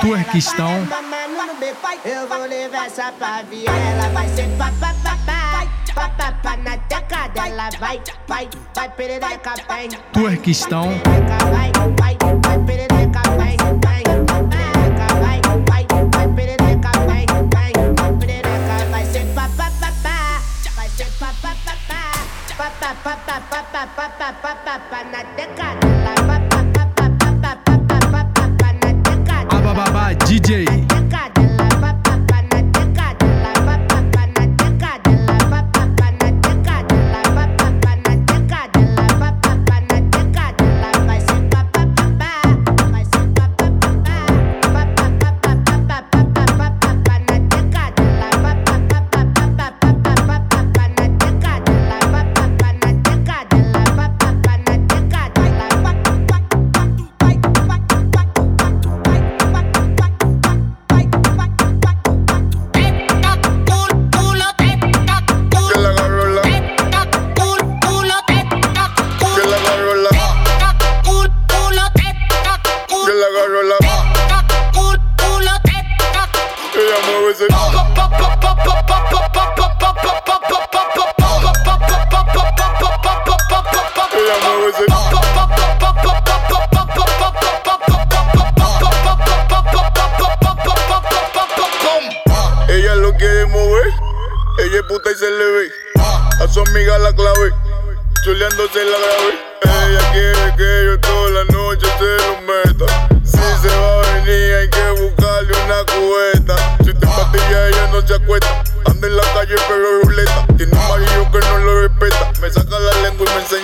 Turquistão. Eu vou levar essa pavia, ela vai ser papapá. Papapá na vai, vai, vai, vai. Turquistão. Vai, vai, vai, vai, vai. Papa, papa, papa, papa, papa, na decada, la papa. Bababá DJ.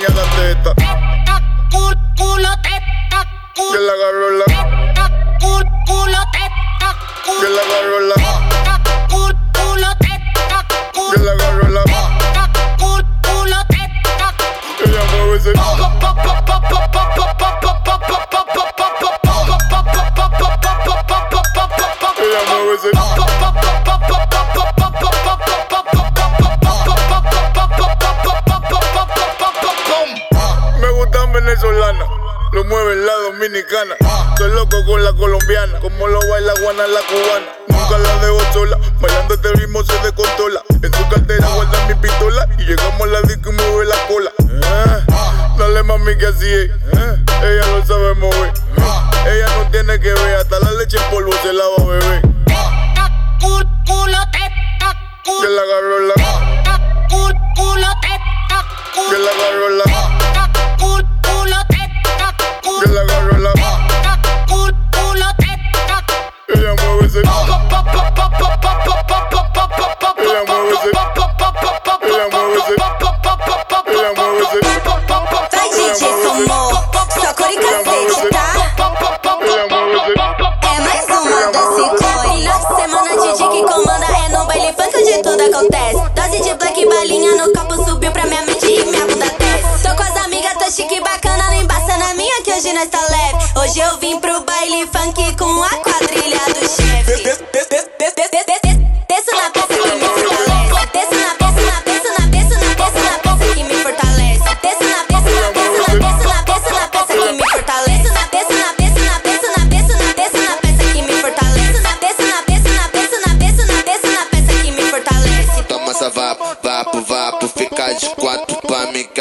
a la teta. I like one.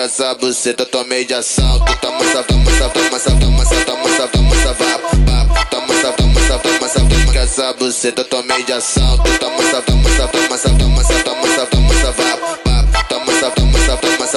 essa buceta, tomei de assalto. Toma essa, toma essa, toma essa, toma essa, toma essa, toma essa, vapo, vapo. Toma essa, toma essa, toma essa, toma essa buceta, tomei de assalto. Toma essa, toma essa, toma essa, toma essa, toma essa, toma essa, vapo, vapo. Toma essa, toma essa, toma essa.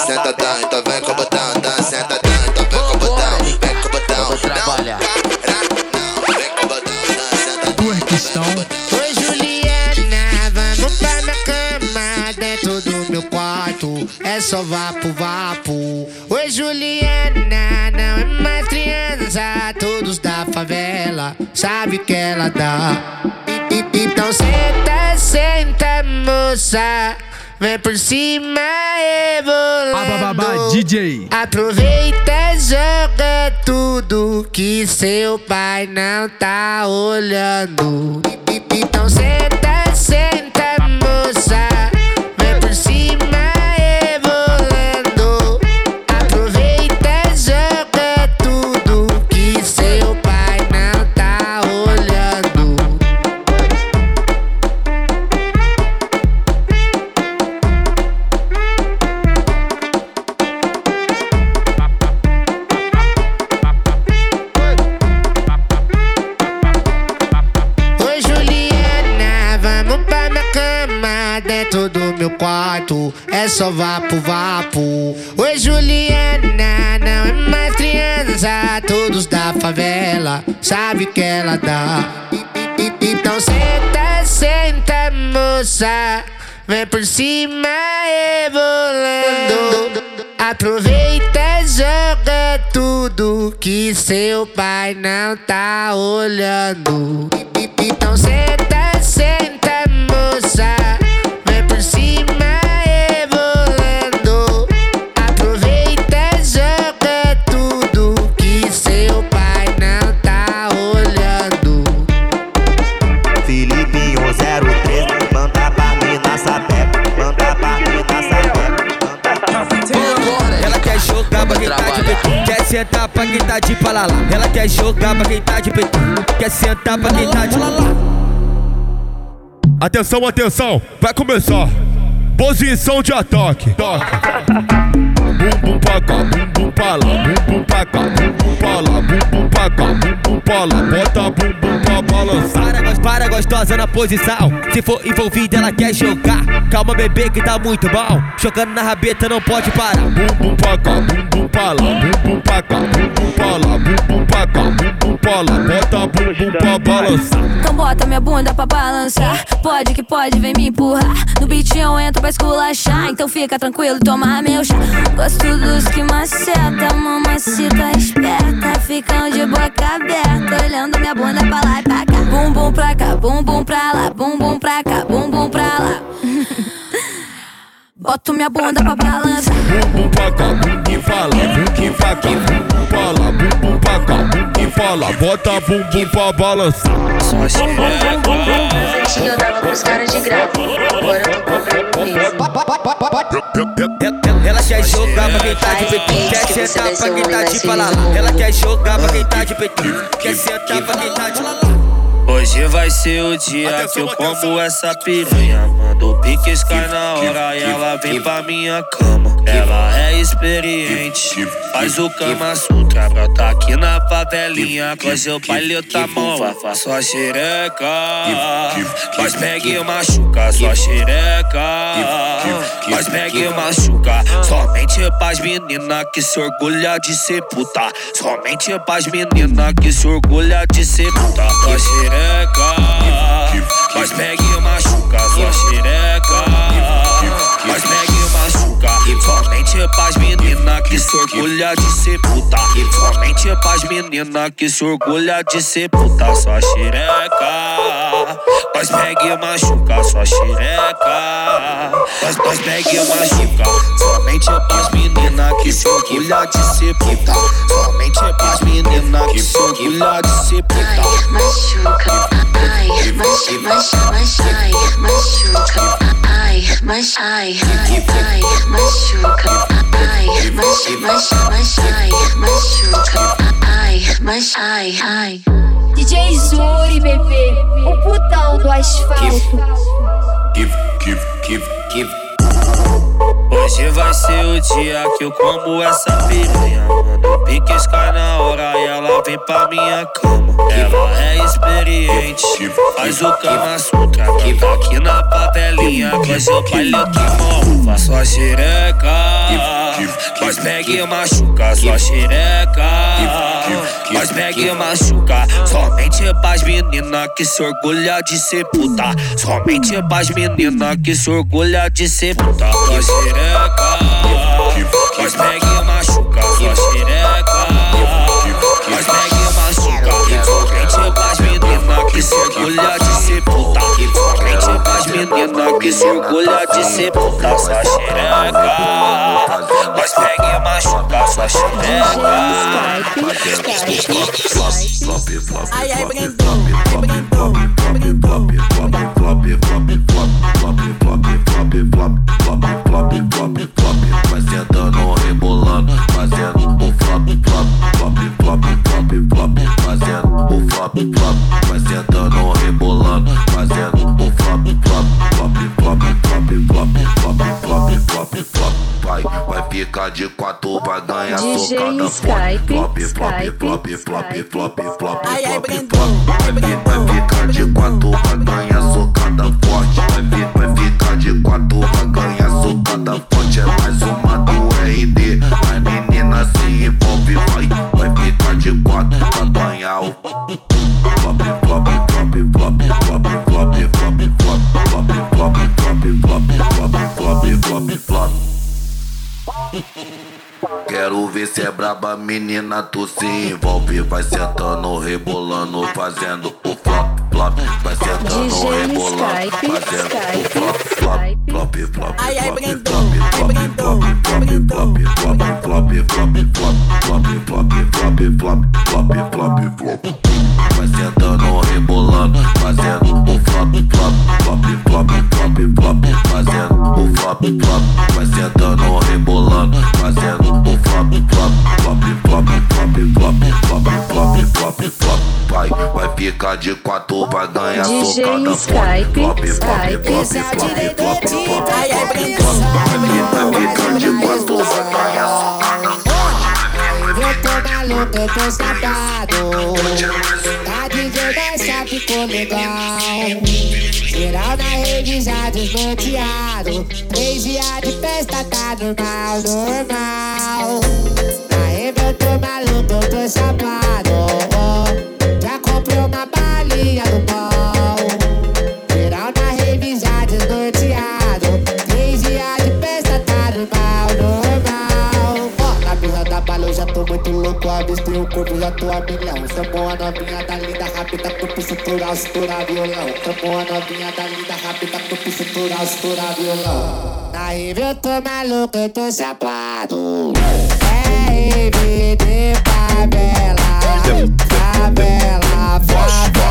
senta tá, então vem com o botão, tá, senta tá, então vem com o botão, vem com o botão. Vou trabalhar. Turquistão. Oi Juliana, vamos pra minha cama, dentro do meu quarto, é só vapo, vapo. Oi Juliana, não é mais criança, todos da favela, sabe que ela dá. Então senta, senta moça, vem por cima e vou rebolando. DJ. Aproveita, joga tudo que seu pai não tá olhando. Então senta, senta, É só vapo, vapo. Oi Juliana, não é mais criança. Todos da favela sabe que ela dá. Então senta, senta, moça. Vem por cima, rebolando. Aproveita, joga tudo que seu pai não tá olhando. Então senta, senta, moça. Sentar pra quem tá de palalá. Ela quer jogar pra quem tá de peito, quer sentar pra quem tá de Atenção, atenção, vai começar. Posição de ataque. Toque. Bum bum pra cá, bum bum pra lá, bum bum pra cá, bum bum bum pra cá, bum bum pra lá. Bota bum bum pra balançar. Para, gos- para gostosa na posição. Se for envolvida, ela quer jogar. Calma, bebê, que tá muito bom. Jogando na rabeta, não pode parar. Bum bum pra cá, bum bum pra lá, bum bum pra cá, bum bum pra lá, bum bum pra cá, bum bum pra lá. Bota bum bum pra balançar. Então bota minha bunda pra balançar. Pode que pode, vem me empurrar. No beat eu entro pra esculachar. Então fica tranquilo, toma meu chá. Gosto dos que maceta, mamacita esperta. Ficam de boca aberta, olhando minha bunda pra lá e pra cá. Bum bum pra cá, bum bum pra lá, bum bum pra cá, bum bum pra lá. Boto minha bunda pra balançar. Bum bum pra cá, bum pra lá, bum pra cá, bum bum pra lá, bum bum pra lá. Bota bum bum pra balançar. Antes eu dava pros caras de graça. Agora eu tô cobrando mesmo. Ela quer jogar pra quem tá de peito, quer sentar pra quem tá de palalá. Ela quer jogar pra quem tá de peito, quer sentar pra quem tá de Hoje vai ser o dia que eu como essa piranha. Mando piques cai na hora e ela vem pra minha cama. Ela é experiente, faz o cama sutra. Brota aqui na favelinha, com seu baile tá mão. Sua xereca, mas pega e machuca. Sua xereca, mas pega e machuca. Somente pras menina que se orgulha de ser puta. Somente pras menina que se orgulha de ser puta. Sua xereca, mas pega e machuca. Sua xereca, mas pega e machuca. Somente pras menina que se orgulha de ser puta. Somente pras menina que se orgulha de ser puta. Sua xereca, mas pega e machuca. Sua xereca, mas, mas pega e machuca. Somente pras menina que se orgulha de ser puta. Somente pras menina que se orgulha de ser puta. Machuca, ai, machuca, machuca, ai, machuca, ai, mas ai, ai, ai, machuca, ai, machuca, machuca, ai, machuca, ai, mas ai, ai. DJ Zuri, bebê, o putão do asfalto. Give, give, give, give. Hoje vai ser o dia que eu como essa piranha. Cai na hora e ela vem pra minha cama. Ela é experiente, faz o cama sutra. Brota aqui na favelinha, com seu baile que morro. Faço a xereca, mas pega e machuca. Sua xereca, mas pega e machuca. Somente pras menina que se orgulha de ser puta. Somente pras menina que se orgulha de ser puta. Sua xereca, mas pega e machuca. Sua xereca, que se orgulha de ser puta. Somente pras menina que se orgulha de ser puta. Sua xereca. Nós pega e machuca sua xereca. Ai, ai, brindou, ai, brindou, ai, brindou. Vai sentando, rebolando, fazendo o flop, flop, flop, flop, flop, flop, fazendo o flop, flop. Vai sentando, rebolando, fazendo o flop, flop, flop, flop, flop, flop, flop, flop, flop, flop. Vai, vai ficar de quatro, vai ganhar socada Skype. Flop, flop, flop, flop, flop, flop, flop, flop. Vai ficar de quatro, vai ganhar quatro, vai ganhar socada forte. É mais uma do RD. Vai menina se envolve, vai. Vai ficar de quatro, vai ganhar o flop, flop, flop, flop, flop, flop, flop, flop, flop, flop, flop, flop, flop, flop, flop. Quero ver se é braba, menina, tu se envolve. Vai sentando, rebolando, fazendo o flop, flop. Vai sentando, rebolando, fazendo flop, flop, flop, flop, flop, flop, flop, flop, flop. Vai sentando, rebolando, fazendo o flop, flop, flop, flop, flop, flop, fazendo o flop, flop. Vai sentando, rebolando, fazendo o flop, flop, flop, flop, flop, flop, flop, flop, flop. Vai, vai ficar de quatro, vai ganhar socada Skype, Flop, flop, Skype. flop, flop, flop, flop, Ai, ai, flop, brindou, flop. ai, Vai brindou. ficar eu tô safado. A DJ dessa ficou legal. Geral na rede já desnorteado. Três dias de festa tá normal, normal. Na eu tô maluco, tô chapado. Avistei o corpo, já tô a milhão. A novinha da linda rápida pro cintural, estourar violão. Chamou a novinha da linda rápida pro cintural, estourar violão. Na rave eu tô maluco, eu tô chapado. É rave de favela. Favela, favela.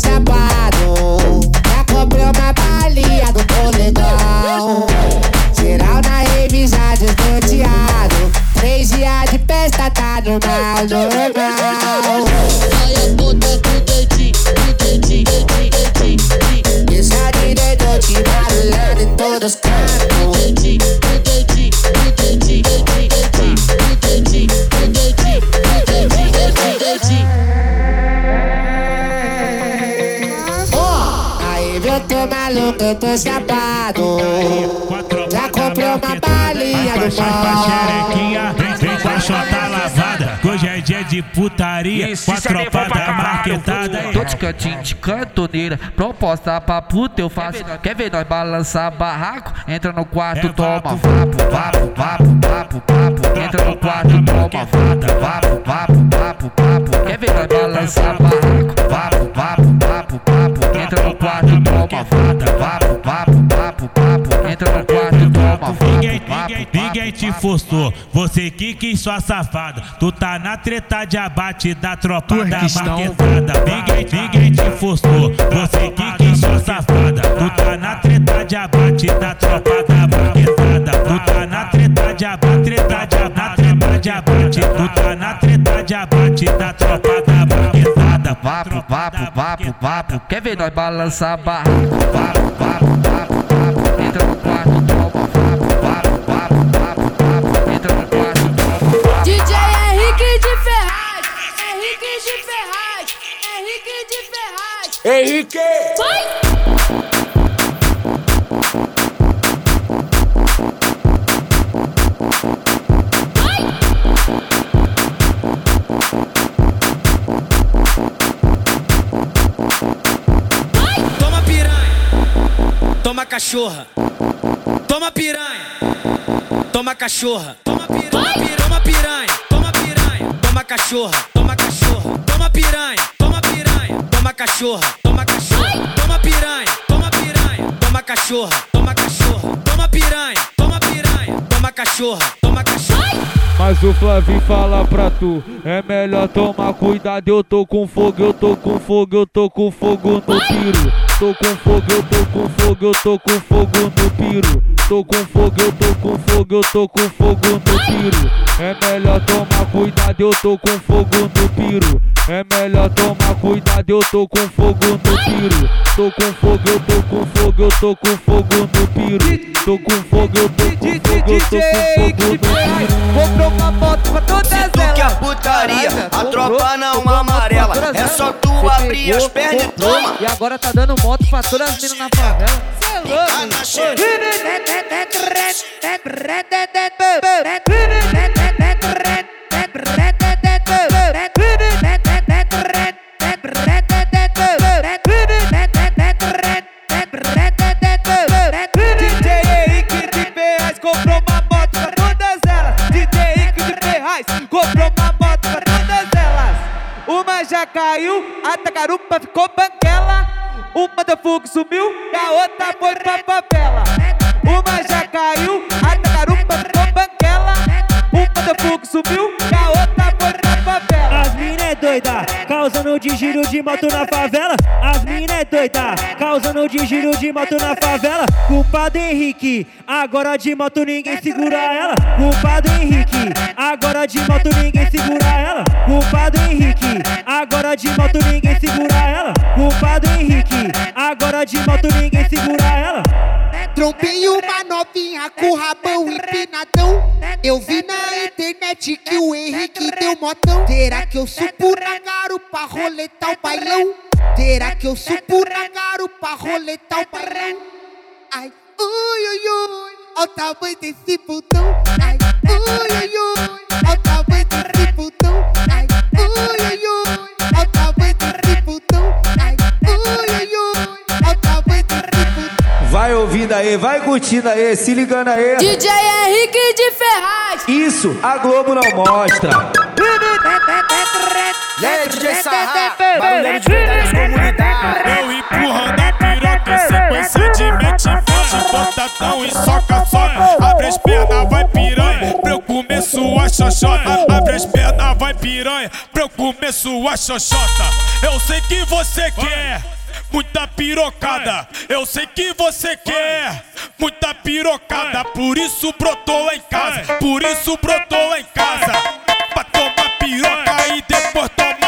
Chapado. Já comprei uma balinha do polegão. Geral na rave já desnorteado. Três dias de festa tá normal, normal. Olha puta com eu tô chapado. Já comprei uma balinha do pau. xerequinha, vem, com a chota lavada. Hoje é dia de putaria, com a tropa da marquetada. Todos cantinhos de cantoneira, proposta pra puta eu faço. Quer ver nós balançar barraco? Entra no quarto, É toma vapo. vapo, vapo, vapo, vapo, vapo. Entra no quarto, toma vapo, vapo, vapo, vapo, vapo. Quer ver nós balançar barraco? Ninguém, ninguém, ninguém te forçou, você que quis sua safada. Tu tá na treta de abate da tropa da marquetada. Ninguém, ninguém te forçou, você que quis sua safada. Tu tá na treta de abate da tropa da marquetada. Tu tá na treta de abate, treta de abate, treta de abate. Tu tá na treta de abate da tropa da marquetada. Vapo, vapo, vapo, vapo. Quer ver nós balançar barraco? Vapo, vapo, vapo, vapo. Entra no quarto, toma Henrique! Vai! Toma piranha, toma cachorra. Toma piranha, toma cachorra. Toma piranha. cachorra, toma cachorra, toma piranha, toma piranha, toma cachorra, toma cachorra, toma piranha, toma piranha, toma cachorra, toma cachorra, toma piranha, toma piranha, toma cachorra, toma cachorra. Mas o Flavinho fala pra tu, é melhor tomar cuidado. Eu tô com fogo, eu tô com fogo, eu tô com fogo no piro. Tô com fogo, eu tô com fogo, eu tô com fogo no piro. Tô com fogo, eu tô com fogo, eu tô com fogo no piro. É melhor tomar cuidado, eu tô com fogo no piro. É melhor tomar cuidado, eu tô com fogo no piro. Tô com fogo, eu tô com fogo, eu tô com fogo no piro. Tô com fogo, eu tô com fogo, eu tô com fogo no piro. Comprou uma moto pra todas Se tu quer putaria, a tropa não amarela. É só tu abrir as pernas e toma. E agora tá dando moto pra todas as minas na favela. Cê já caiu, a tacarupa ficou banguela. Uma deu fogo sumiu a outra foi pra favela. Uma já caiu, a tacarupa ficou banguela. Uma deu fogo sumiu a outra foi pra doida, causando de giro de moto na favela. As mina é doida, causando de giro de moto na favela. Culpado Henrique, agora de moto ninguém segura ela. Culpado Henrique, agora de moto ninguém segura ela. Culpado Henrique, agora de moto ninguém segura ela. Culpado Henrique, agora de moto ninguém segura ela. Trompei uma novinha com rabão empinadão. Eu vi na internet que o Henrique deu motão. Terá que eu supo na garupa roletar o bailão? Terá que eu supo na garupa roletar o bailão? Ai, ui, ui, ui, olha o tamanho desse botão. Ai, ui, ui, ui, olha o tamanho Vai ouvindo aí, vai curtindo aí, se ligando aí. DJ Henrique de Ferraz. Isso, a Globo não mostra. E aí, DJ Sarra, barulheiro de verdade. Eu empurrando a piroca sequência de mente forte, portadão e soca, soca. Abre as pernas, vai piranha, pra eu comer sua xoxota. Abre as pernas, vai piranha, pra eu comer sua xoxota. Eu sei que você quer. Muita pirocada, eu sei que você quer. Muita pirocada, por isso brotou lá em casa, por isso brotou lá em casa, pra tomar piroca e depois tomar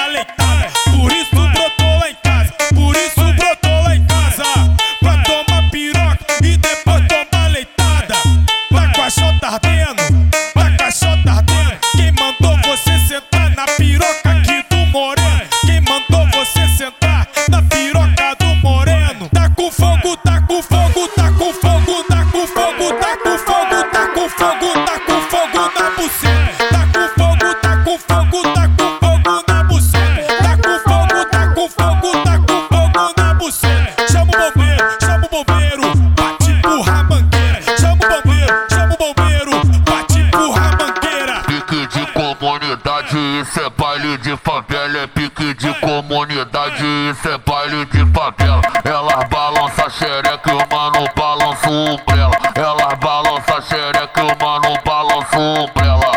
isso é baile de favela. É pique de comunidade, isso é baile de favela. Elas balança xereca e o mano balança umbrella. Elas balança xereca e o mano balança umbrella.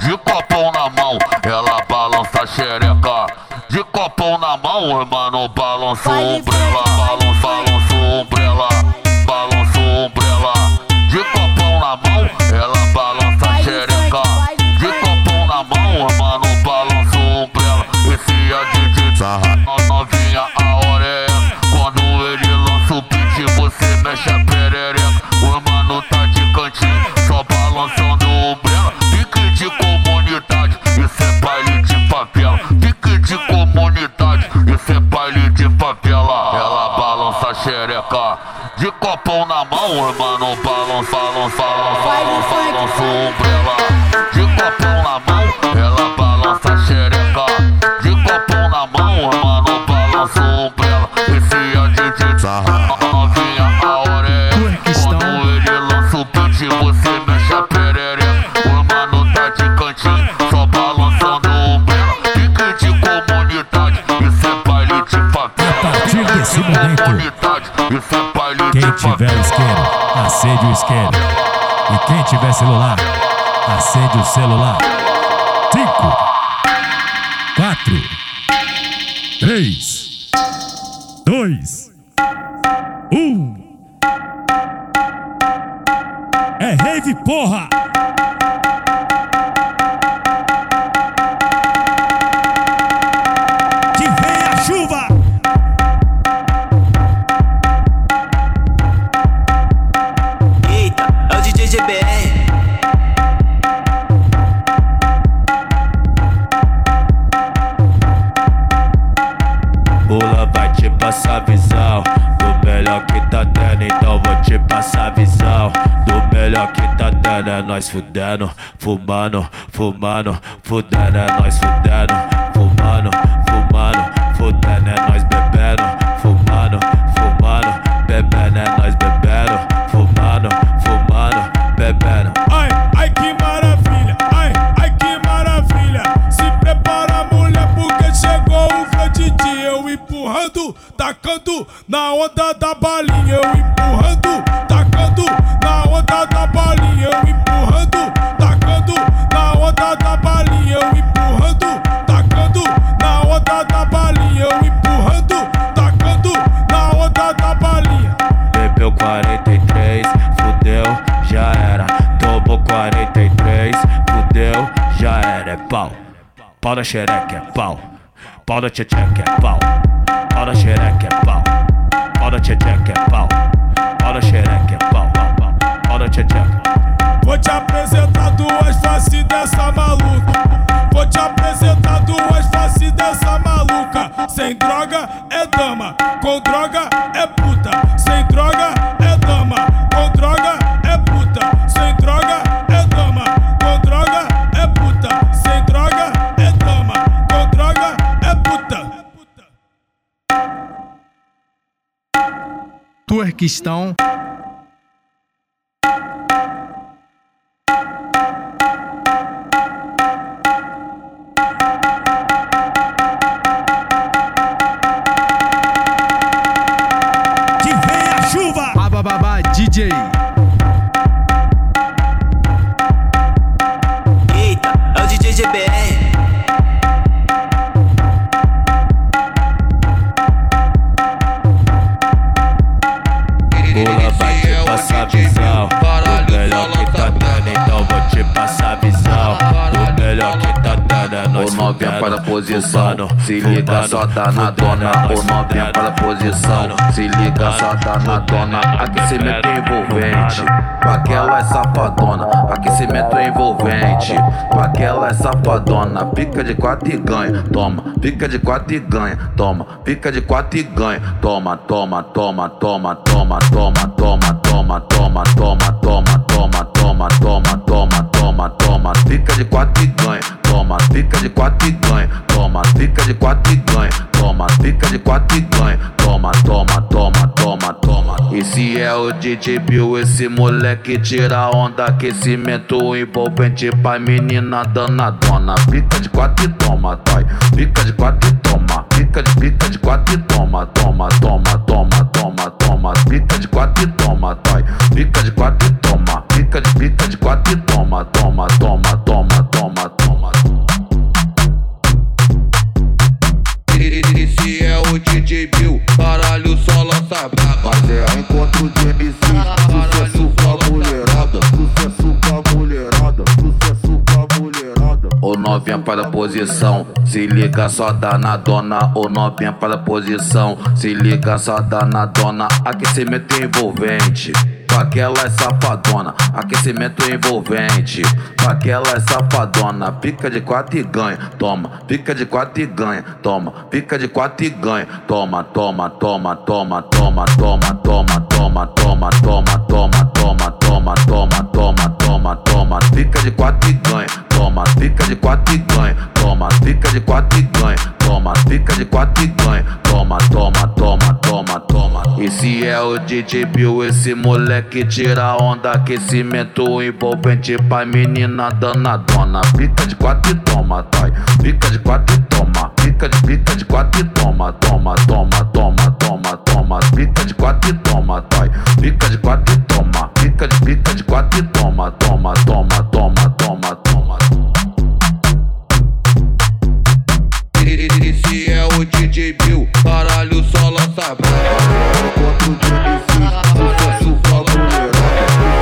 De copão na mão, ela balança xereca. De copão na mão, o mano balança umbrella. Isqueiro. E quem tiver celular, acende o celular. Cinco, quatro, três, É nós fumando, fumando, fudendo, é nós fudendo, fumando, fumando, fudendo, é nós bebendo, fumando, fumando, bebendo, nós bebendo, fumando, fumando, bebendo. Ai, ai que maravilha, ai, ai que maravilha. Se prepara, mulher, porque chegou o Fredidi. Eu empurrando, tacando na onda da balinha. Eu Pau da xereca é pau. Pau da é pau. Pau da xereca é pau. Pau da é pau. Pau da xereca é pau. Pau, da. Vou te apresentar duas faces dessa maluca. Vou te apresentar duas faces dessa maluca. Sem droga é dama, com droga é puta. turquistão. Se liga só tá na dona. é O fudendo, para a posição, se liga só tá na dona. Aquecimento envolvente, com aquela é safadona. Aquecimento envolvente, com aquela é safadona. Pica de quatro e ganha, toma. Pica de quatro e ganha, toma. Pica de quatro e ganha, toma, toma, toma, toma, toma, toma, toma, toma, toma, toma, toma, toma, toma, toma, toma, toma, toma. Pica de quatro e ganha, toma. Pica de quatro e ganha, toma. Pica de quatro e ganha, toma. Pica de quatro e ganha, toma, toma, toma, toma, toma. Esse é o DJ Bill, esse moleque tira onda, aquecimento envolvente pra menina danadona. Pica de quatro e toma, dói. Pica de quatro e toma. Pica de pica de quatro e toma, toma, toma, toma, toma, toma. Pica de quatro e toma, dói. Pica de quatro e toma. Pica de pica de quatro e toma, toma, toma, toma, toma, toma. Esse é o DJ Bill, caralho, só lança braba. Mas é encontro de MCs, sucesso com a mulherada, sucesso com a mulherada, sucesso com a mulherada. O novinha para a posição, se liga só dá na dona. O novinha para a posição, se liga só dá na dona. Aquecimento envolvente. Com é safadona, aquecimento envolvente. Com aquela é safadona, pica de quatro e ganha, toma. Pica de quatro e ganha, toma. Pica de quatro e ganha, toma, toma, toma, toma, toma, toma, toma, toma, toma, toma, toma, toma, toma, toma, toma, toma, toma. Pica de quatro e ganha, toma. Pica de quatro e ganha, toma. Pica de quatro e ganha, toma. Pica de quatro e ganha, toma, toma, toma, toma, toma. Esse é o DJ Bill, esse moleque tira onda, aquecimento envolvente pra menina danadona. Pica de quatro e toma, dói. Pica de quatro e toma. Pica de pica de quatro e toma, toma, toma, toma, toma, toma. Pica de quatro e toma, dói. Pica de quatro e toma. Fica de fica de quatro e toma, toma, toma, toma, toma, toma. Esse é o DJ Bill, caralho, só lança brava. Enquanto de MC, sucesso pra mulherada.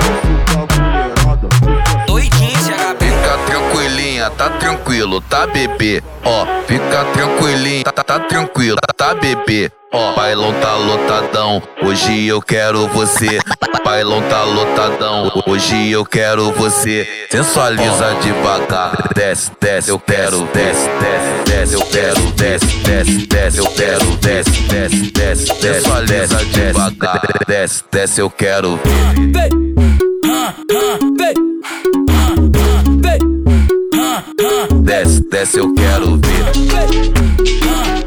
Doidinho, Fica tranquilinha, tá tranquilo, tá bebê. Ó, fica tranquilinha, tá, tá tranquilo, tá bebê. Bailão tá lotadão, hoje eu quero você. Bailão tá lotadão, hoje eu quero você. Sensualiza devagar, desce, desce, eu quero, desce, desce, desce, eu quero, desce, desce, desce, eu quero, desce, desce, desce, desce, sensualiza devagar, desce, desce, eu quero. Desce, desce, eu quero ver.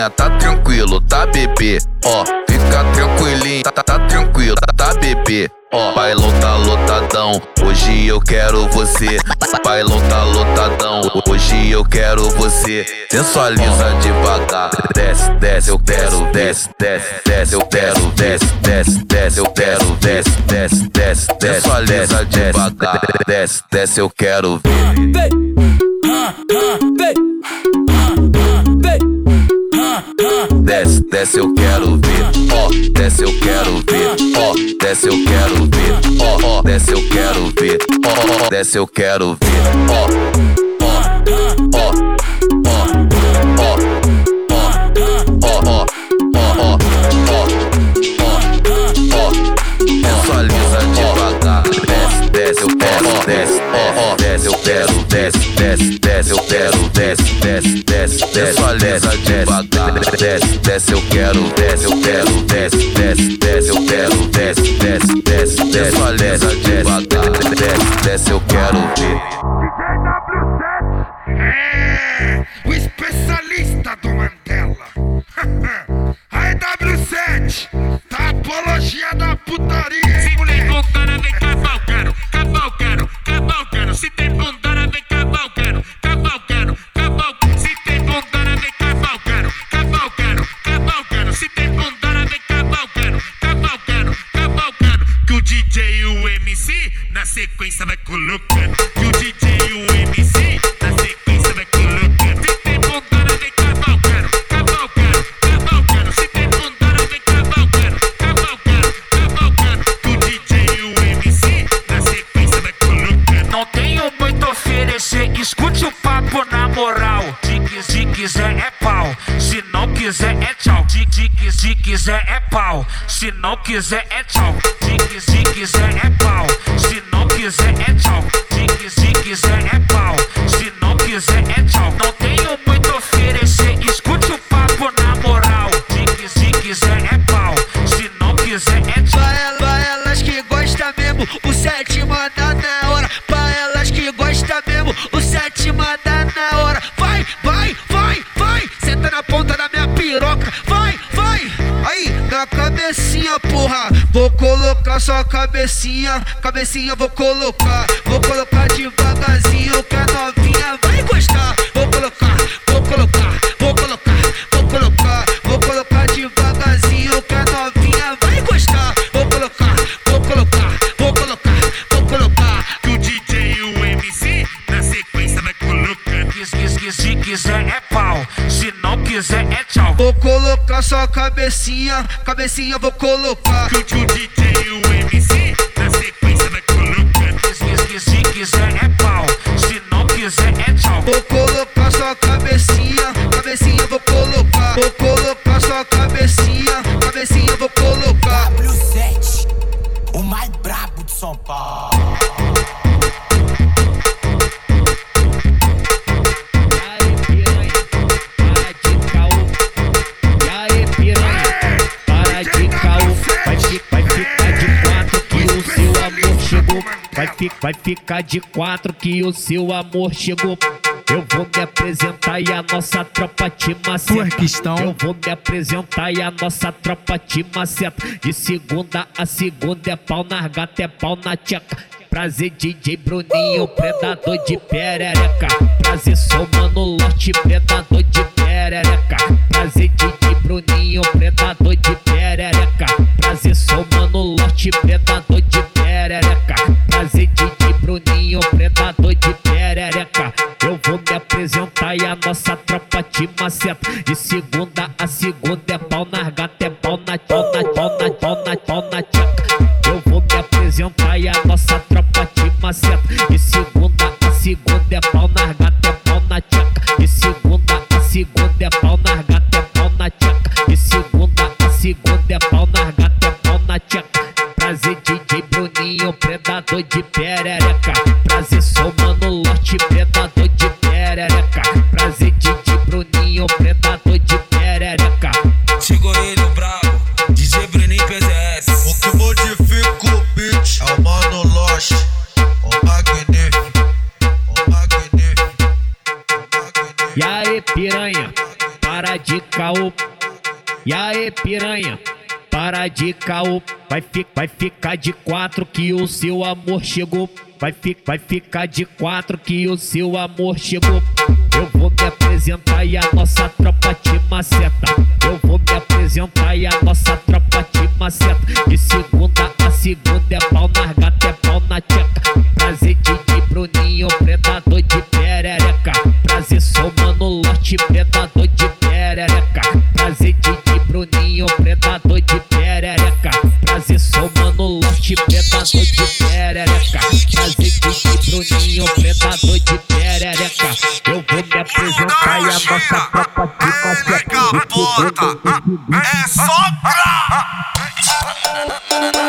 Tá tranquilo, tá bebê. Ó, fica tranquilinha, tá, tá tranquilo, tá bebê. Ó, bailão tá lotadão, hoje eu quero você. Bailão tá lotadão, hoje eu quero você. Sensualiza devagar, desce, desce, eu quero, desce, desce, desce, eu quero, desce, desce, desce, eu quero, desce, desce, desce, sensualiza devagar, desce, desce, eu quero ver. Desce, desce, eu quero ver. Ó, desce, eu quero ver. Ó, desce, eu quero ver. Ó, desce, eu quero ver. Ó, desce, eu quero ver. Ó, desce, desce, desce, eu quero, desce, desce, desce, sensualiza devagar. Desce, desce, eu quero, desce, eu quero, desce, desce, desce, eu quero, desce, desce, desce, sensualiza devagar. Desce, desce, eu quero ver. O especialista do Mandela. Aí, W7, tá apologia da putaria, sequência vai colocando. Que o DJ e o MC na sequência vai colocando. Se tem bundana, vem cavalcando, cavalcando, cavalcando. Se tem bundana, vem cavalcando, cavalcando. Que o DJ e o MC na sequência vai colocando. Não tenho muito a oferecer, escute o papo na moral. Se se quiser é pau, se não quiser é tchau. Se, se, quis- se quiser é pau, se não quiser é tchau. Se, se quiser é pau, se não quiser é tchau. Se, quis- se quiser é pau, se não quiser é. Colocar sua cabecinha, cabecinha vou colocar. Vou colocar devagarzinho que a novinha vai gostar. Vou colocar, vou colocar, vou colocar, vou colocar, vou colocar devagarzinho que a novinha vai gostar. Vou colocar, vou colocar, vou colocar, vou colocar. Que o DJ e o MC na sequência vai colocando. Quis, quis, se quiser é pau, se não quiser é tchau. Vou colocar sua cabecinha, cabecinha vou colocar. Que o que o DJ Vai, fi- vai ficar de quatro que o seu amor chegou. Eu vou me apresentar e a nossa tropa te maceta. Eu vou me apresentar e a nossa tropa te maceta. De segunda a segunda é pau na gata, é pau na tcheca. Prazer DJ Bruninho, predador de perereca. Prazer sou mano lote, predador de perereca. Prazer Didi Bruninho, predador de perereca. Prazer sou mano lote, predador. Didi Bruninho, predador de perereca. Eu vou me apresentar e a nossa tropa te maceta. De segunda a segunda é pau na Vai, vai ficar de quatro que o seu amor chegou. Vai, vai ficar de quatro que o seu amor chegou. Eu vou me apresentar e a nossa tropa te maceta. Eu vou me apresentar e a nossa tropa te maceta. De segunda a segunda é pau na gata, é pau na tcheca. Prazer de Bruninho, predador de perereca. Prazer sou mano lote, predador de mano lote, predador de perereca. Prazer de Bruninho, predador de perereca. Eu vou me apresentar e a nossa tropa de maceta. É só Eu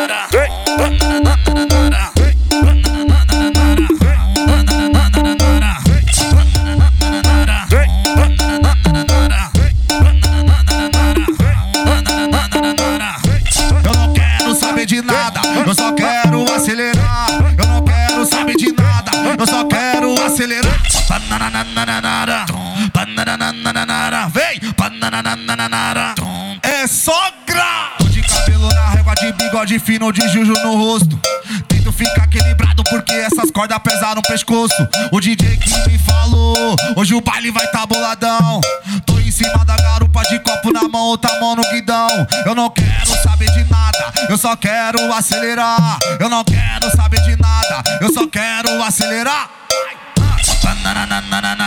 fino, de juju no rosto. Tento ficar equilibrado porque essas cordas pesaram o pescoço. O DJ que me falou, hoje o baile vai tá boladão. Tô em cima da garupa de copo na mão, outra mão no guidão. Eu não quero saber de nada, eu só quero acelerar. Eu não quero saber de nada, eu só quero acelerar. Banananananara, banananananara,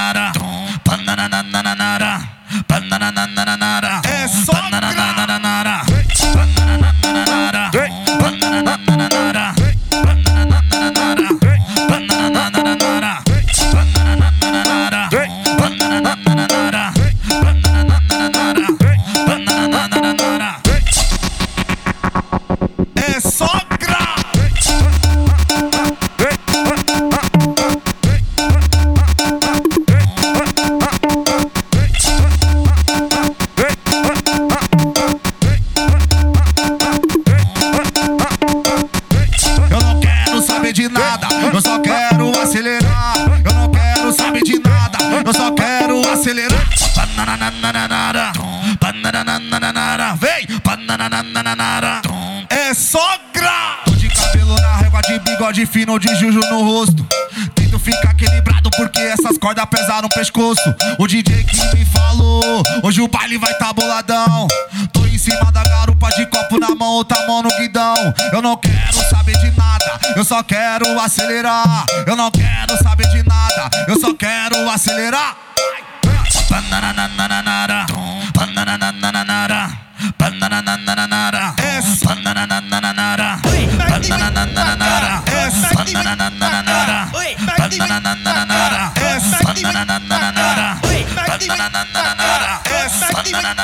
fino, de juju no rosto. Tento ficar equilibrado porque essas cordas pesaram o pescoço. O DJ que me falou, hoje o baile vai tá boladão. Tô em cima da garupa de copo na mão, outra mão no guidão. Eu não quero saber de nada, eu só quero acelerar. Eu não quero saber de nada, eu só quero acelerar.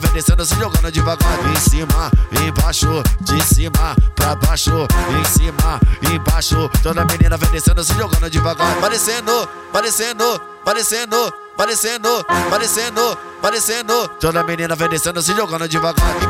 vem descendo, se jogando devagar. Em cima, embaixo, de cima, pra baixo, em cima, embaixo. Toda menina vem descendo, se jogando devagar. Parecendo, parecendo, parecendo, parecendo, parecendo, parecendo. Toda menina vem descendo, se jogando devagar.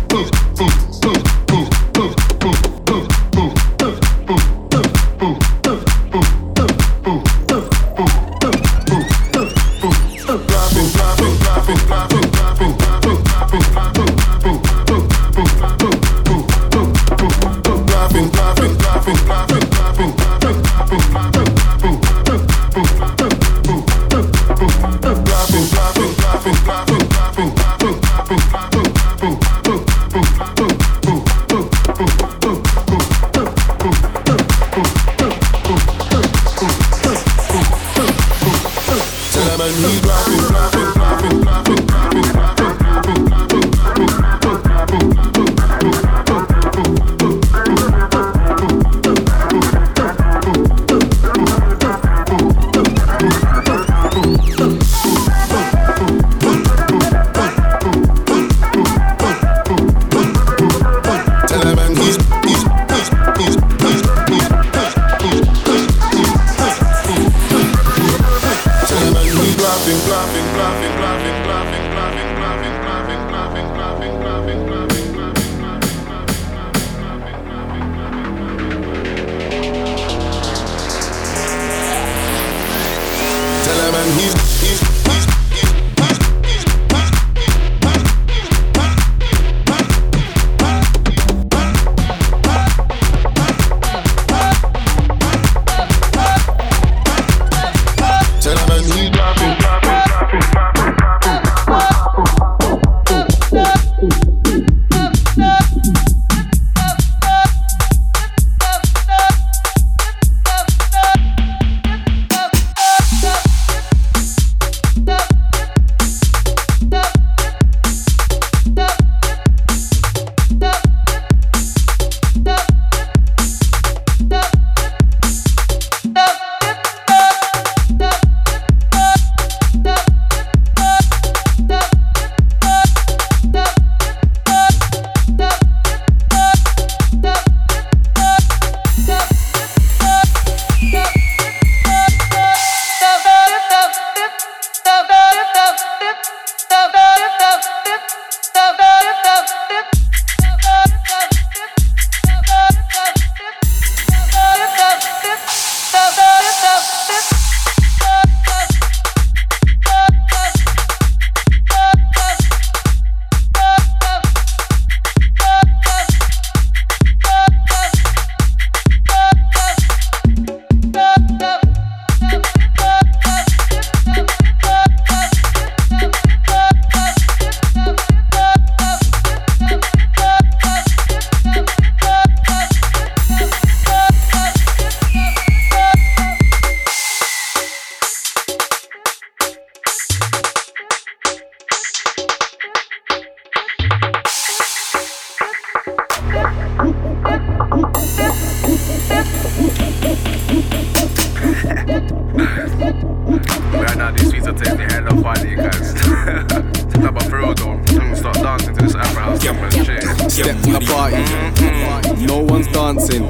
Now, these streets are taking the head off funny, guys. no, but for real though, start dancing to this Afro house. Step to the party, mm-hmm. no one's dancing.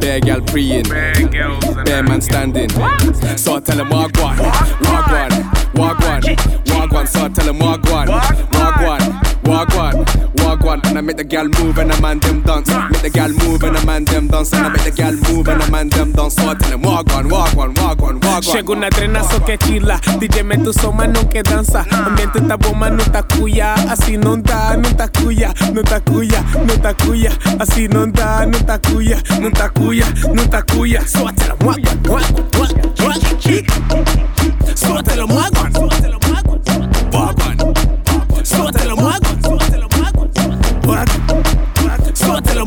Bare gal preying, bare man standing. So I tell them wagwan, wagwan, wagwan, wagwan. So I tell them wagwan, wagwan, wagwan, dog one. And I make the gal move and I man them dance. Make the gal move and I man them dance. And I make the gal move and I man them dance. So I tell them walk one, walk one, walk one, walk one. Llega una trenazo que chila. DJ me tu soma no que danza. Ambiente tá bom, mas não tá cuia. Assim não dá, não tá cuia. Não tá cuia, não tá cuia. Assim não dá, não tá cuia. Não tá cuia, não tá cuia. So I tell them walk one, walk one, walk one. So I tell them walk one.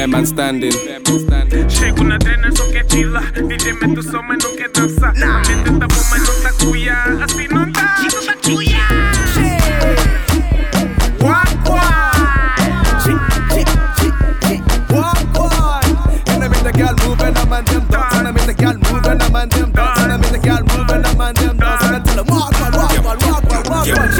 bare man standing. Llego una trena, so que chila. Dime tu soma, no que danza. También te tapa, no está cuya. Así no da. Chico, está cuya. Girl move I'm on them dance, and I make the girl I'm on them dance, and I make the girl I'm on them dance, I tell them walk, walk, walk, walk, walk, walk, walk.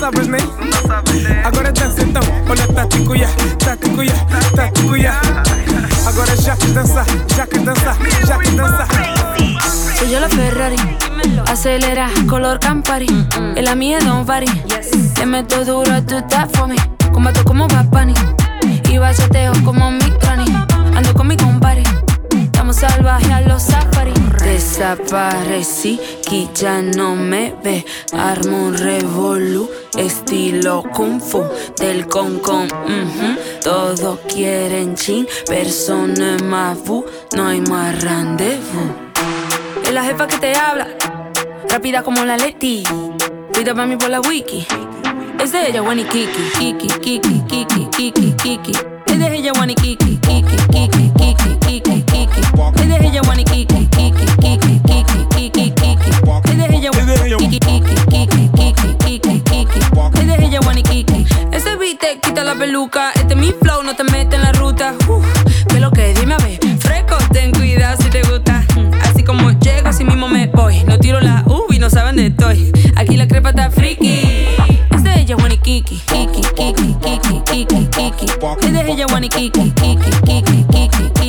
Sabes nem Agora dança então Olha tá te cuia, tá te cuia, tá te cuia Agora já que dança, já que dança, já que dança Soy yo la Ferrari, acelera, color Campari. En la mía don't vary. Te meto duro, tú estás for me. Combato como Bad Bunny. Y bacheteo como mi. Ando con mi compadre salvaje a los safari. Desaparecí, que ya no me ve. Armo un revolú, estilo kung fu del Hong Kong. Uh -huh. Todos quieren chin, persona más bu, no hay más rendezvous. Es la jefa que te habla, rápida como la Leti. Pida para mí por la wiki. Es de ella, Wani Kiki, Kiki, Kiki, Kiki, Kiki, Kiki. Es de ella, Wani Kiki, Kiki, Kiki, Kiki. Kiki, Kiki, Kiki, Kiki, Kiki.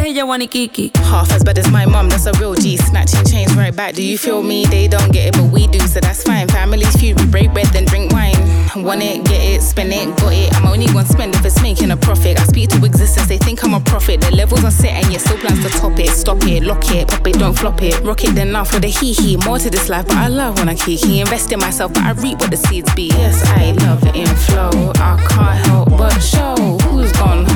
Ella, Wani Kiki. Half as bad as my mum, that's a real G. Snatching chains right back. Do you feel me? They don't get it, but we do, so that's fine. Families feud, we break bread, then drink wine. Want it, get it, spend it, got it. I'm only gonna spend if it's making a profit. I speak to existence, they think I'm a prophet. The levels are set and you still plans to top it. Stop it, lock it, pop it, don't flop it. Rock it, then now for the hee hee. More to this life, but I love when I kiki. Invest in myself, but I reap what the seeds be. Yes, I love it in flow. I can't help but show who's back.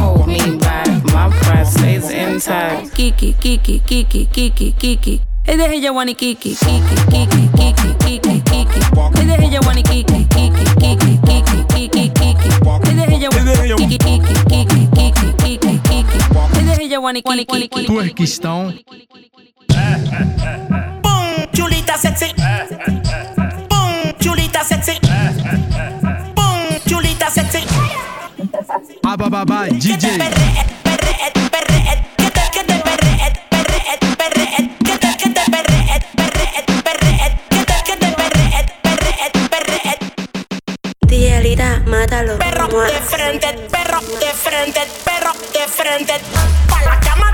My pride stays intact. Kiki, Kiki, Kiki, Kiki, Kiki. Es de ella, Wani Kiki, Kiki, Kiki, Kiki, Kiki, Kiki. Es de ella, Wani Kiki, Kiki, Kiki, Kiki, Kiki, Kiki. Es de ella, Wani Kiki, Kiki, Kiki, Kiki, Kiki, Kiki. Es de ella, Wani Kiki. Twerkistão. Boom, Julita sexy. Boom, Julita sexy. Boom, Julita sexy. Abababa DJ. Perro de frente, perro de frente, perro de frente. Pa la cama,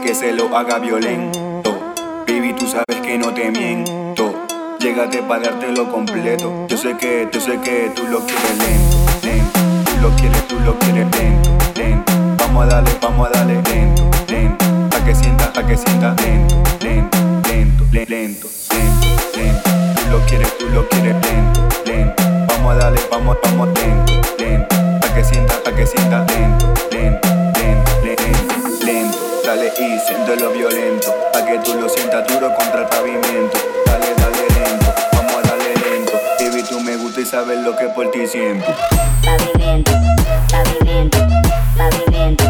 que lo haga violento. Baby, tú sabes que no te miento. Llégate para dártelo completo. Yo sé que, yo sé que tú lo quieres lento, lento. Tú lo quieres, tú lo quieres lento, lento. Vamos a darle, vamos a darle lento, lento. A que sienta, a que sienta lento, lento, lento, le- lento, lento, lento. Tú lo quieres, tú lo quieres lento, lento. Vamos a darle, vamos, vamos lento, lento. A que sienta, a que sienta lento, lento, y siéntelo violento, a que tú lo sientas duro contra el pavimento. Dale, dale lento, vamos a darle lento. Baby, tú me gusta y sabes lo que por ti siento. Pavimento, pavimento, pavimento,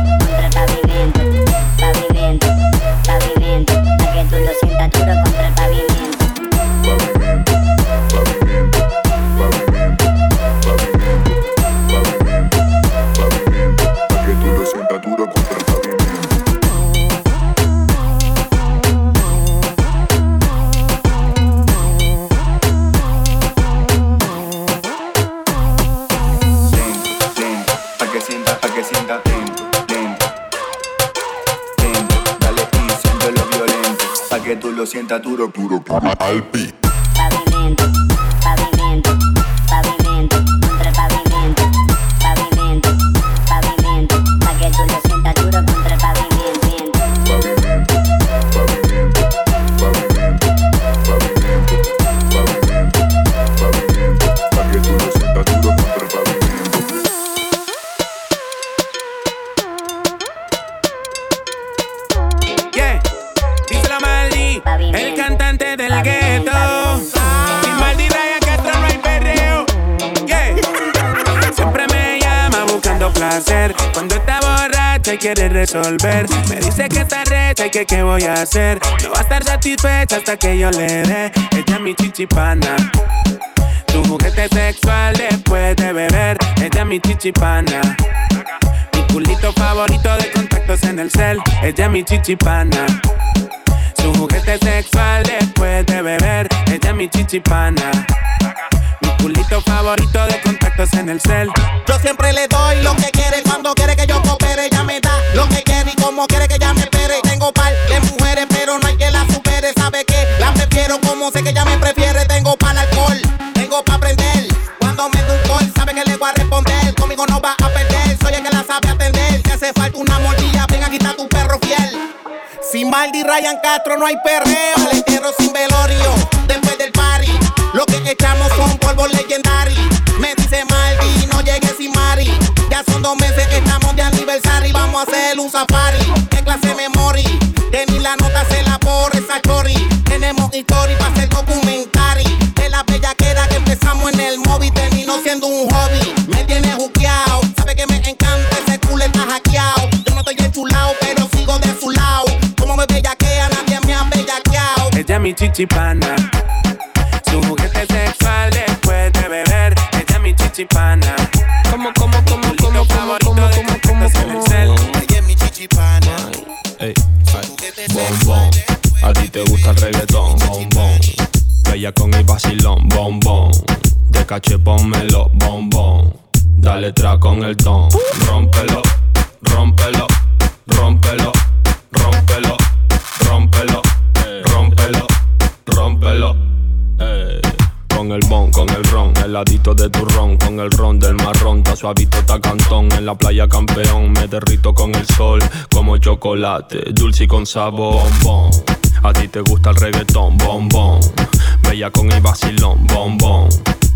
duro puro. Cuando está borracha y quiere resolver, me dice que está recha y que qué voy a hacer. No va a estar satisfecha hasta que yo le dé. Ella es mi chichipana. Tu juguete sexual después de beber. Ella es mi chichipana. Mi culito favorito de contactos en el cel. Ella es mi chichipana. Su juguete sexual después de beber. Ella es mi chichipana. Mi culito favorito de contactos en el cel. Yo siempre le doy lo que quiere cuando quiere que yo coopere. Ella me da lo que quiere y como quiere que ella me espere. Tengo par de mujeres, pero no hay que la supere. ¿Sabe qué? La prefiero como sé que ella me prefiere. Tengo para alcohol, tengo para aprender. Cuando me un call, sabe que le voy a responder. Conmigo no va a perder, soy el que la sabe atender. Si hace falta una mordida, ven aquí está tu perro fiel. Sin Maldi Ryan Castro no hay perreo. Al entierro sin velorio, después del party. Lo que echamos son polvos legendarios. Me dice Maldi, no llegues sin Mari. Ya son dos meses que estamos de aniversario. Vamos a hacer un safari. ¿Qué clase memory? Que ni la nota se la borre esa chori. Tenemos historia para hacer documentary. De la bellaquera que empezamos en el móvil terminó siendo un hobby. Me tiene juqueado. Sabe que me encanta ese culo está hackeado. Yo no estoy enchulado, pero sigo de su lado. Como me bellaquea, nadie me ha bellaqueado. Ella es mi chichipana. Chichipana. Como, como, como, como, como, como, como, como, el ay, bombón. A ti te gusta el reggaetón, bombón. Bella con mi vacilón, bombón. De caché pónmelo, bombón. Dale tra con el ton, rómpelo, rómpelo, rómpelo, rómpelo, El bon, con el ron, heladito de turrón, con el ron del marrón, ta suavito, ta cantón, en la playa campeón, me derrito con el sol, como chocolate, dulce y con sabor, bombón. A ti te gusta el reggaetón, bombón, bella con el vacilón, bombón.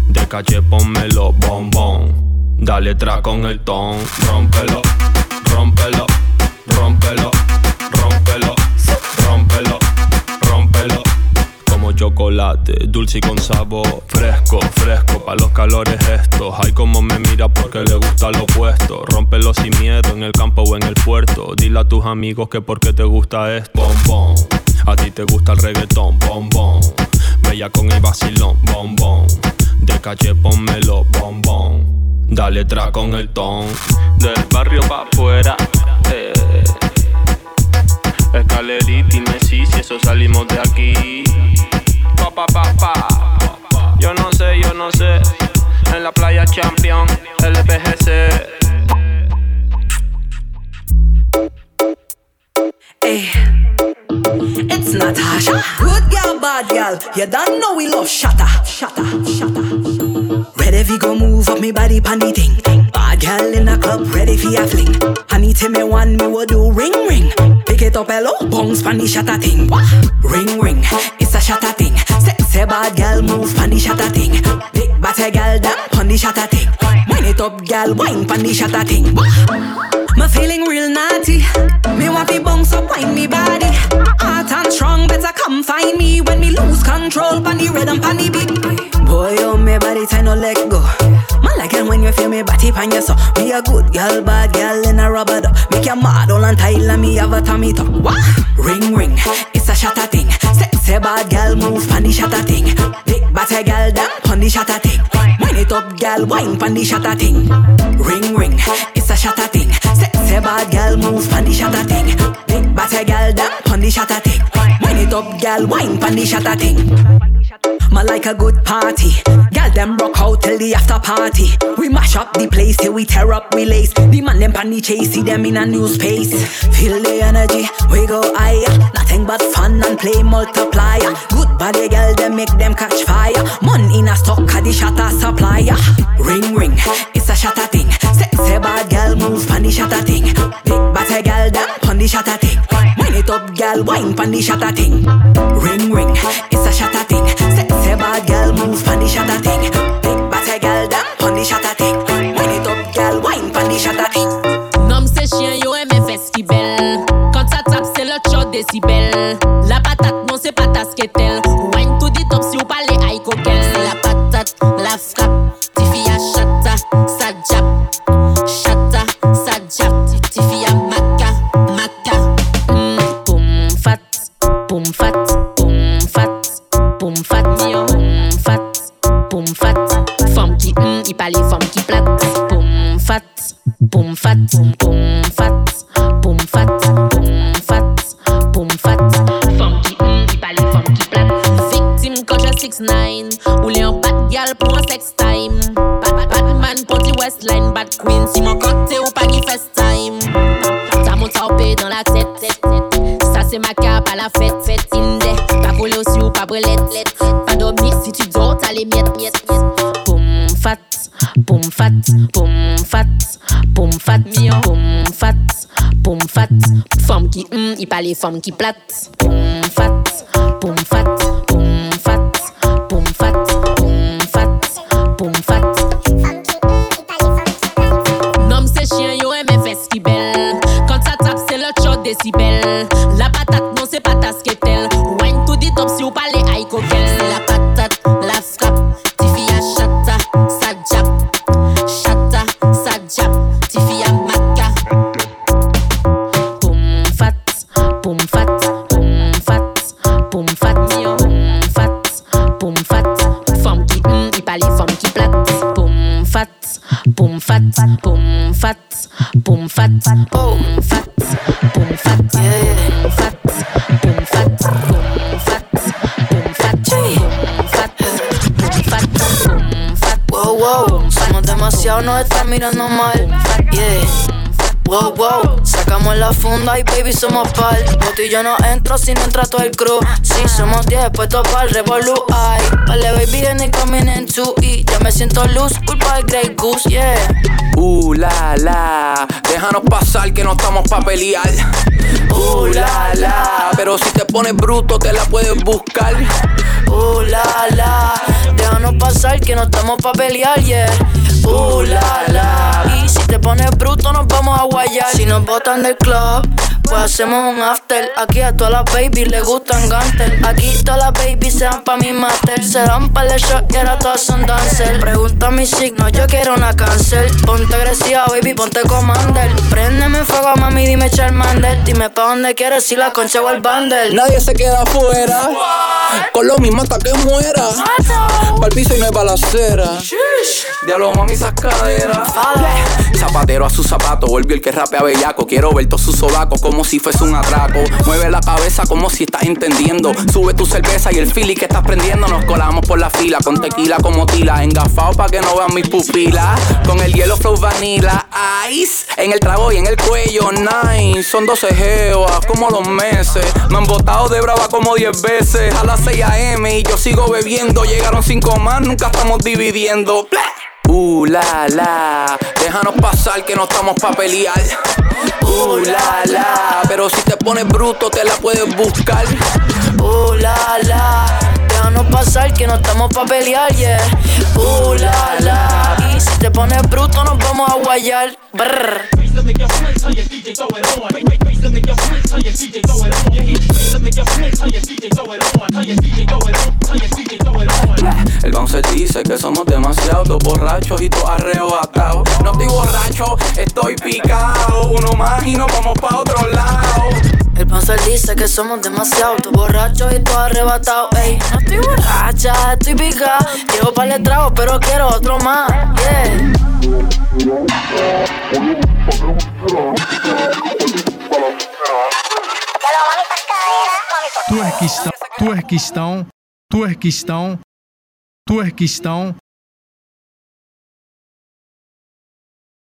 De calle pónmelo, bombón. Dale tra con el ton, rómpelo, rómpelo, rómpelo, chocolate, dulce y con sabor Fresco, fresco, pa' los calores estos. Ay como me mira porque le gusta lo opuesto. Rómpelo sin miedo en el campo o en el puerto. Dile a tus amigos que porque te gusta esto. Bombón, a ti te gusta el reggaetón Bombón, bella con el vacilón Bombón, de caché pónmelo Bombón, dale tra con el ton. Del barrio pa' afuera eh. Escalerita y Messi, si eso salimos de aquí. Pa, pa, pa, pa. Yo no sé, yo no sé. En la playa champion, LPGC. Ey, eh, Natasha. Good girl, bad girl, you don't know we love shatter, shatter, shatter. Ready fi go move up me body pon the thing. Bad girl in a club, ready fi a fling. Honey, tell me one, me will do ring ring. Pick it up, hello, bounce pon the shatter thing. Ring ring, it's a shatter thing. Say, say bad girl move pon the shatter thing. Big bad girl them pon the shatter thing. Wind it up, girl, wine pon the shatter thing. Me feeling real naughty. Me want to bounce up, wine me body. Hot and strong, better come find me when me lose control pon the rhythm pon the beat. No let go. Man like it when you feel me body pan your so. Me a good girl, bad girl in a rubber duck. Make your model and let me have a tummy tuck. What? Ring ring, it's a shatter thing. Sexy bad girl move pon the shatter thing. Big bad girl them pon the shatter thing. Wind it up, girl, wine pon the shatter thing. Ring ring, it's a shatter thing. Sexy bad girl move pon the shatter thing. Big bad girl them pon the shatter thing. Wind it up, girl, wine pon the shatter thing. Ma like a good party. Girl them rock out till the after party. We mash up the place till we tear up we lace. The man them pan the chase, see them in a new space. Feel the energy, we go higher. Nothing but fun and play multiplier. Good body girl them make them catch fire. Money in a stock, the shatter supplier. Ring ring, it's a shatter thing. Say bad gal move pan di shatter thing Big bad gal that pan di shatter thing Wine it up gal wine pan di shatter thing Ring ring it's a shatter thing Say, say bad gal move pan di shatter thing Big bad gal that pan di shatter thing Wine it up gal wine pan di shatter thing Nom se chien yo e me fes ki bel Quand sa tap se lot chot desibel qui hum, il parle femme qui plate. Boum fat, boum fat, boum fat, boum fat, boum fat, boum fat. Femme qui hum, parle femme qui plate. Victime quand j'ai 6 9 Ou les en bad gal pour un sex time. Bad, bad, bad man pour the westline, bad queen. Si mon côté ou pas qui first time. T'as mon tapé dans la tête, tête, tête. Ça c'est ma cape à la fête, fête. Pas voler aussi ou pas brûler, pas dormir si tu dors, t'as les miettes, miettes fat, poum fat, poum fat, poum fat, poum fat, femme qui hum, il pas les femmes qui platent, poum fat, poum fat, poum mirando mal. Yeah. Wow, wow, sacamos la funda y baby somos par. Botillo no entro si no entra todo el crew. Si somos 10 puestos para el revolú. Ay, vale baby and it coming in two y ya me siento luz, culpa del Grey Goose, yeah. Uh, la, la, déjanos pasar que no estamos pa' pelear. Uh, la, la, pero si te pones bruto te la puedes buscar. Uh, la, la, déjanos pasar que no estamos pa' pelear, yeah. Uh, la, la, y si te pones bruto nos vamos a guayar. Si nos botan del club, pues hacemos un after. Aquí a todas las baby le gustan gantel. Aquí todas las baby se dan pa' mi master. Se dan pa' el shot y ahora todas son dancer. Pregunta mi signo, yo quiero una cáncer. Ponte agresiva, baby, ponte commander. Préndeme fuego, mami, dime Charmander. Dime pa' dónde quieres ir la concha o el bundle. Nadie se queda afuera. Con lo mismo hasta que muera. Pa'l piso y no hay balacera. Diablo, mami, esas caderas. Zapatero a su zapato, volvió el que rapea bellaco. Quiero ver todos sus sobacos como como si fuese un atraco. Mueve la cabeza como si estás entendiendo. Sube tu cerveza y el fili que estás prendiendo. Nos colamos por la fila con tequila como tila. Engafado pa' que no vean mis pupilas. Con el hielo flow vanilla ice. En el trago y en el cuello, nice. Son 12 geoas como los meses. Me han botado de brava como 10 veces. A las 6 a.m. y yo sigo bebiendo. Llegaron 5 más, nunca estamos dividiendo. Uh, la, la, déjanos pasar que no estamos pa' pelear. Uh, la, la, pero si te pones bruto te la puedes buscar. Uh, la, la, déjanos pasar que no estamos pa' pelear, yeah. Uh, la, la, te pones bruto nos vamos a guayar. Brr. El bouncer dice que somos demasiado dos borrachos y todos arrebatados. No estoy borracho, estoy picado. Uno más y nos vamos pa' otro lado. El panzer dice que somos demasiado tú borrachos y tú arrebatado. Ey, no estoy borracha, estoy pica. Llevo par de pero quiero otro más. Yeah. Tuerquistão, tuerquistão, tuerquistão, tuerquistão.